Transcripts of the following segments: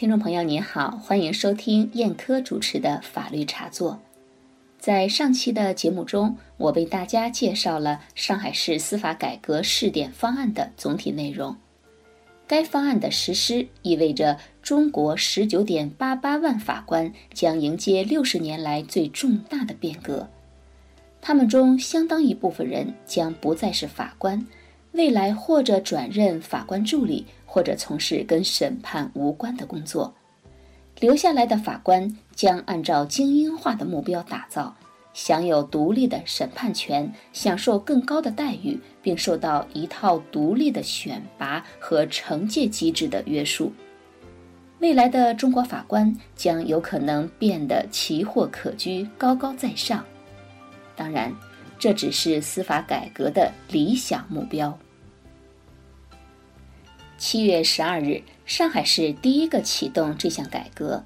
听众朋友您好，欢迎收听燕科主持的法律茶座。在上期的节目中，我为大家介绍了上海市司法改革试点方案的总体内容。该方案的实施意味着中国十九点八八万法官将迎接六十年来最重大的变革。他们中相当一部分人将不再是法官，未来或者转任法官助理。或者从事跟审判无关的工作，留下来的法官将按照精英化的目标打造，享有独立的审判权，享受更高的待遇，并受到一套独立的选拔和惩戒机制的约束。未来的中国法官将有可能变得奇货可居、高高在上。当然，这只是司法改革的理想目标。七月十二日，上海市第一个启动这项改革。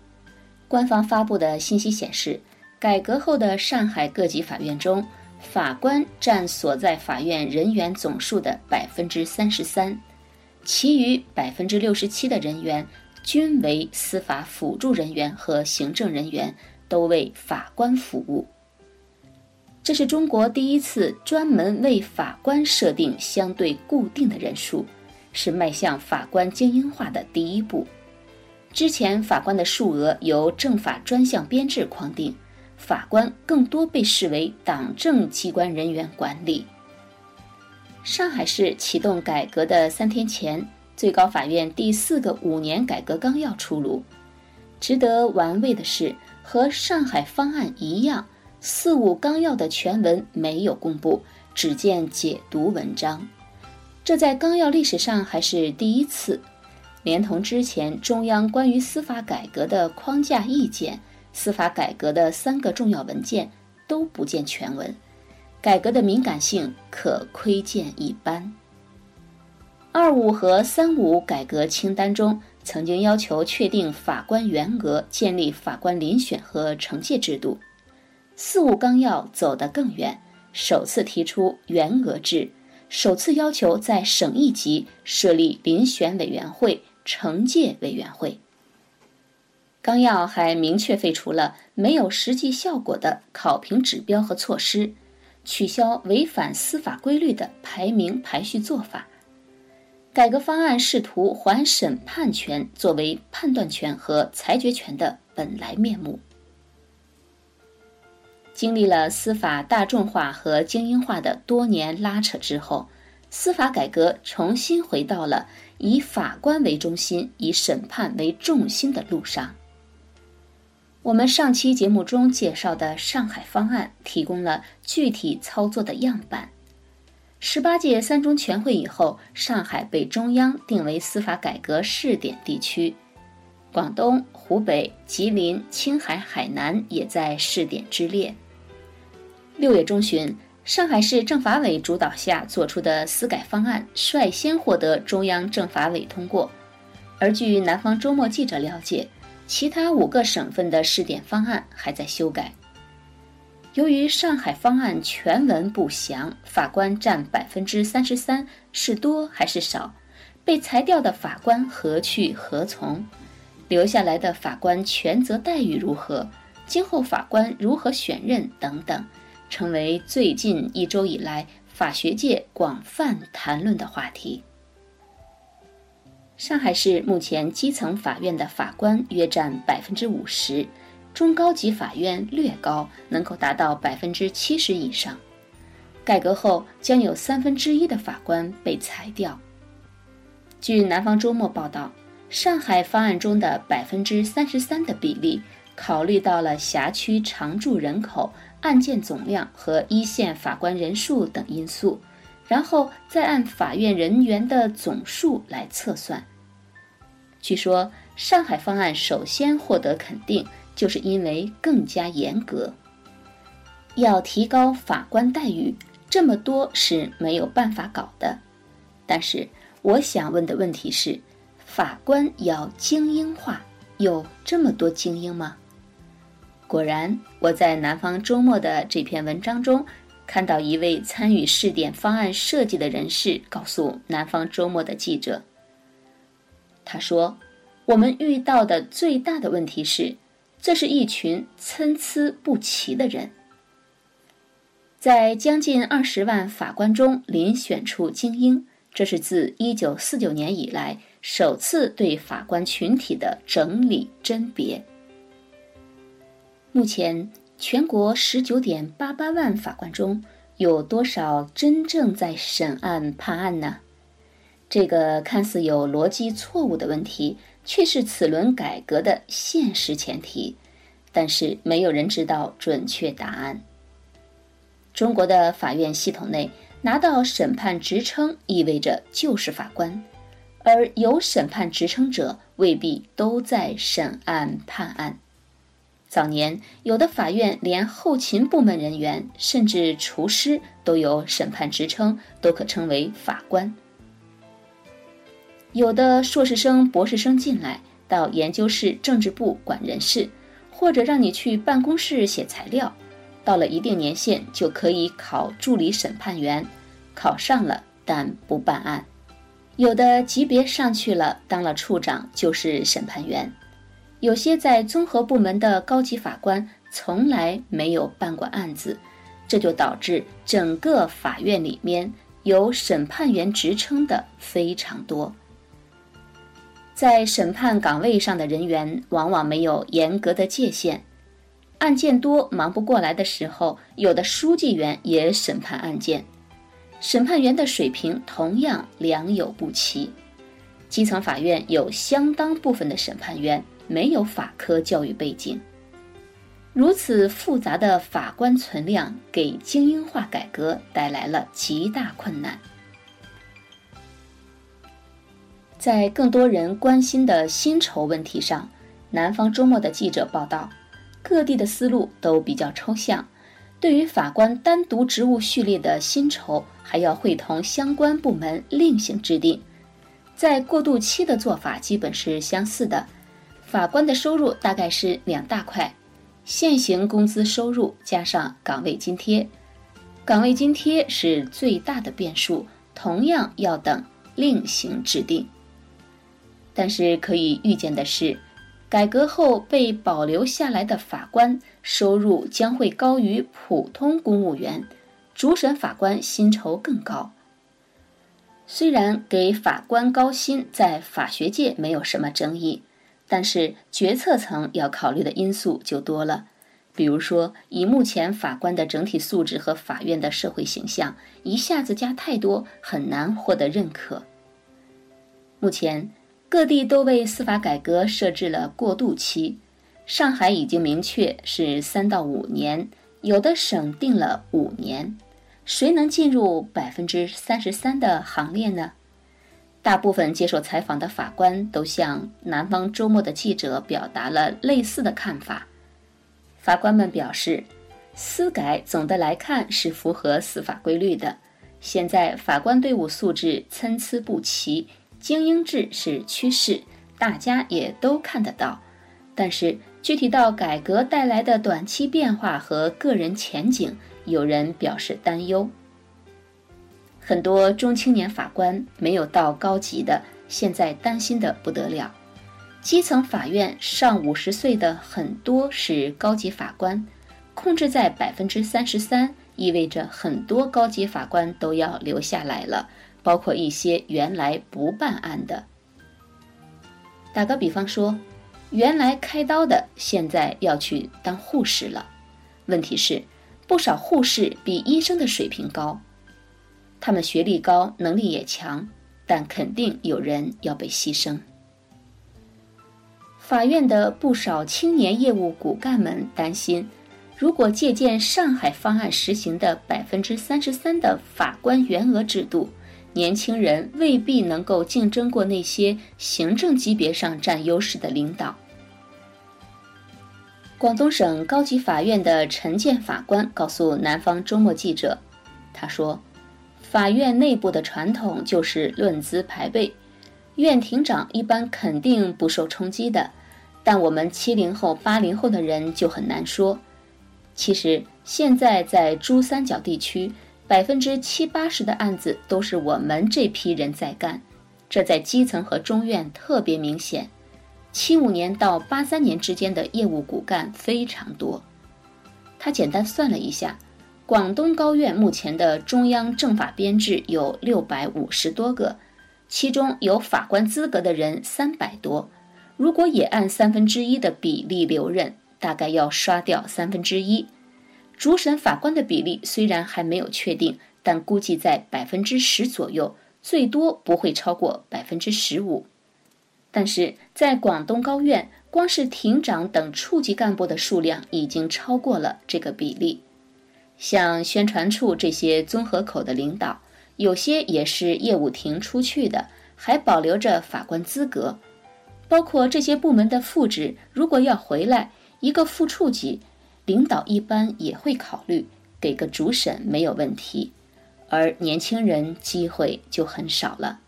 官方发布的信息显示，改革后的上海各级法院中，法官占所在法院人员总数的百分之三十三，其余百分之六十七的人员均为司法辅助人员和行政人员，都为法官服务。这是中国第一次专门为法官设定相对固定的人数。是迈向法官精英化的第一步。之前法官的数额由政法专项编制框定，法官更多被视为党政机关人员管理。上海市启动改革的三天前，最高法院第四个五年改革纲要出炉。值得玩味的是，和上海方案一样，四五纲要的全文没有公布，只见解读文章。这在纲要历史上还是第一次，连同之前中央关于司法改革的框架意见、司法改革的三个重要文件都不见全文，改革的敏感性可窥见一斑。二五和三五改革清单中曾经要求确定法官员额、建立法官遴选和惩戒制度，四五纲要走得更远，首次提出员额制。首次要求在省一级设立遴选委员会、惩戒委员会。纲要还明确废除了没有实际效果的考评指标和措施，取消违反司法规律的排名排序做法。改革方案试图还审判权作为判断权和裁决权的本来面目。经历了司法大众化和精英化的多年拉扯之后，司法改革重新回到了以法官为中心、以审判为重心的路上。我们上期节目中介绍的上海方案提供了具体操作的样板。十八届三中全会以后，上海被中央定为司法改革试点地区。广东、湖北、吉林、青海、海南也在试点之列。六月中旬，上海市政法委主导下做出的司改方案率先获得中央政法委通过。而据南方周末记者了解，其他五个省份的试点方案还在修改。由于上海方案全文不详，法官占百分之三十三是多还是少？被裁掉的法官何去何从？留下来的法官权责待遇如何？今后法官如何选任？等等。成为最近一周以来法学界广泛谈论的话题。上海市目前基层法院的法官约占百分之五十，中高级法院略高，能够达到百分之七十以上。改革后将有三分之一的法官被裁掉。据南方周末报道，上海方案中的百分之三十三的比例，考虑到了辖区常住人口。案件总量和一线法官人数等因素，然后再按法院人员的总数来测算。据说上海方案首先获得肯定，就是因为更加严格。要提高法官待遇，这么多是没有办法搞的。但是我想问的问题是：法官要精英化，有这么多精英吗？果然，我在南方周末的这篇文章中，看到一位参与试点方案设计的人士告诉南方周末的记者：“他说，我们遇到的最大的问题是，这是一群参差不齐的人。在将近二十万法官中遴选出精英，这是自一九四九年以来首次对法官群体的整理甄别。目前，全国十九点八八万法官中有多少真正在审案判案呢？这个看似有逻辑错误的问题，却是此轮改革的现实前提。但是，没有人知道准确答案。中国的法院系统内，拿到审判职称意味着就是法官，而有审判职称者未必都在审案判案。早年，有的法院连后勤部门人员，甚至厨师都有审判职称，都可称为法官。有的硕士生、博士生进来到研究室、政治部管人事，或者让你去办公室写材料。到了一定年限，就可以考助理审判员，考上了但不办案。有的级别上去了，当了处长就是审判员。有些在综合部门的高级法官从来没有办过案子，这就导致整个法院里面有审判员职称的非常多。在审判岗位上的人员往往没有严格的界限。案件多忙不过来的时候，有的书记员也审判案件，审判员的水平同样良莠不齐。基层法院有相当部分的审判员没有法科教育背景，如此复杂的法官存量，给精英化改革带来了极大困难。在更多人关心的薪酬问题上，南方周末的记者报道。各地的思路都比较抽象，对于法官单独职务序列的薪酬，还要会同相关部门另行制定。在过渡期的做法基本是相似的，法官的收入大概是两大块：现行工资收入加上岗位津贴。岗位津贴是最大的变数，同样要等另行制定。但是可以预见的是。改革后被保留下来的法官收入将会高于普通公务员，主审法官薪酬更高。虽然给法官高薪在法学界没有什么争议，但是决策层要考虑的因素就多了。比如说，以目前法官的整体素质和法院的社会形象，一下子加太多很难获得认可。目前。各地都为司法改革设置了过渡期，上海已经明确是三到五年，有的省定了五年。谁能进入百分之三十三的行列呢？大部分接受采访的法官都向南方周末的记者表达了类似的看法。法官们表示，司改总的来看是符合司法规律的。现在法官队伍素质参差不齐。精英制是趋势，大家也都看得到。但是具体到改革带来的短期变化和个人前景，有人表示担忧。很多中青年法官没有到高级的，现在担心的不得了。基层法院上五十岁的很多是高级法官，控制在百分之三十三，意味着很多高级法官都要留下来了。包括一些原来不办案的。打个比方说，原来开刀的现在要去当护士了。问题是，不少护士比医生的水平高，他们学历高，能力也强，但肯定有人要被牺牲。法院的不少青年业务骨干们担心，如果借鉴上海方案实行的百分之三十三的法官员额制度。年轻人未必能够竞争过那些行政级别上占优势的领导。广东省高级法院的陈建法官告诉南方周末记者：“他说，法院内部的传统就是论资排辈，院庭长一般肯定不受冲击的，但我们七零后、八零后的人就很难说。其实现在在珠三角地区。”百分之七八十的案子都是我们这批人在干，这在基层和中院特别明显。七五年到八三年之间的业务骨干非常多。他简单算了一下，广东高院目前的中央政法编制有六百五十多个，其中有法官资格的人三百多。如果也按三分之一的比例留任，大概要刷掉三分之一。主审法官的比例虽然还没有确定，但估计在百分之十左右，最多不会超过百分之十五。但是在广东高院，光是庭长等处级干部的数量已经超过了这个比例。像宣传处这些综合口的领导，有些也是业务庭出去的，还保留着法官资格。包括这些部门的副职，如果要回来，一个副处级领导一般也会考虑给个主审没有问题，而年轻人机会就很少了。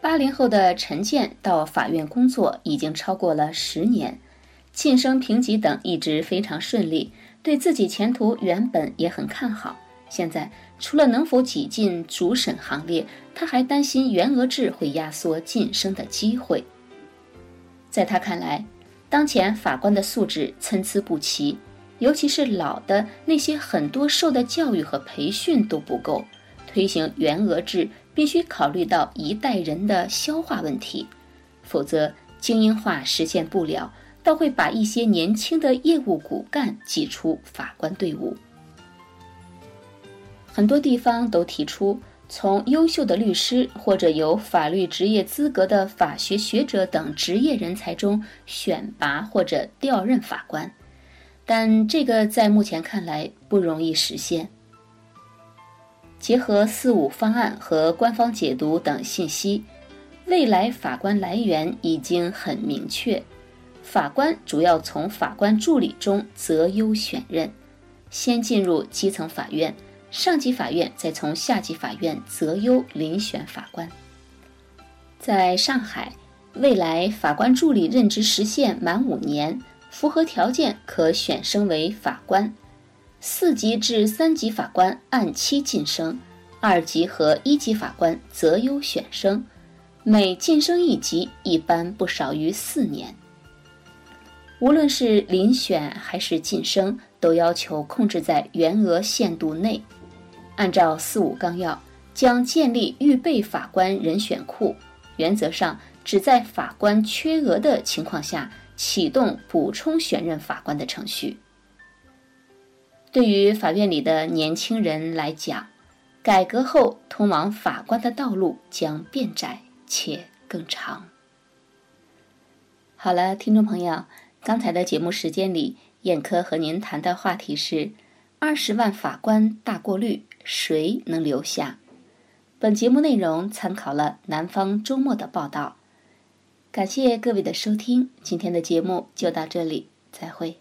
八零后的陈建到法院工作已经超过了十年，晋升评级等一直非常顺利，对自己前途原本也很看好。现在除了能否挤进主审行列，他还担心员额制会压缩晋升的机会。在他看来，当前法官的素质参差不齐，尤其是老的那些，很多受的教育和培训都不够，推行员额制。必须考虑到一代人的消化问题，否则精英化实现不了，倒会把一些年轻的业务骨干挤出法官队伍。很多地方都提出从优秀的律师或者有法律职业资格的法学学者等职业人才中选拔或者调任法官，但这个在目前看来不容易实现。结合“四五”方案和官方解读等信息，未来法官来源已经很明确。法官主要从法官助理中择优选任，先进入基层法院，上级法院再从下级法院择优遴选法官。在上海，未来法官助理任职时限满五年，符合条件可选升为法官。四级至三级法官按期晋升，二级和一级法官择优选升，每晋升一级一般不少于四年。无论是遴选还是晋升，都要求控制在员额限度内。按照“四五”纲要，将建立预备法官人选库，原则上只在法官缺额的情况下启动补充选任法官的程序。对于法院里的年轻人来讲，改革后通往法官的道路将变窄且更长。好了，听众朋友，刚才的节目时间里，燕科和您谈的话题是：二十万法官大过滤，谁能留下？本节目内容参考了南方周末的报道。感谢各位的收听，今天的节目就到这里，再会。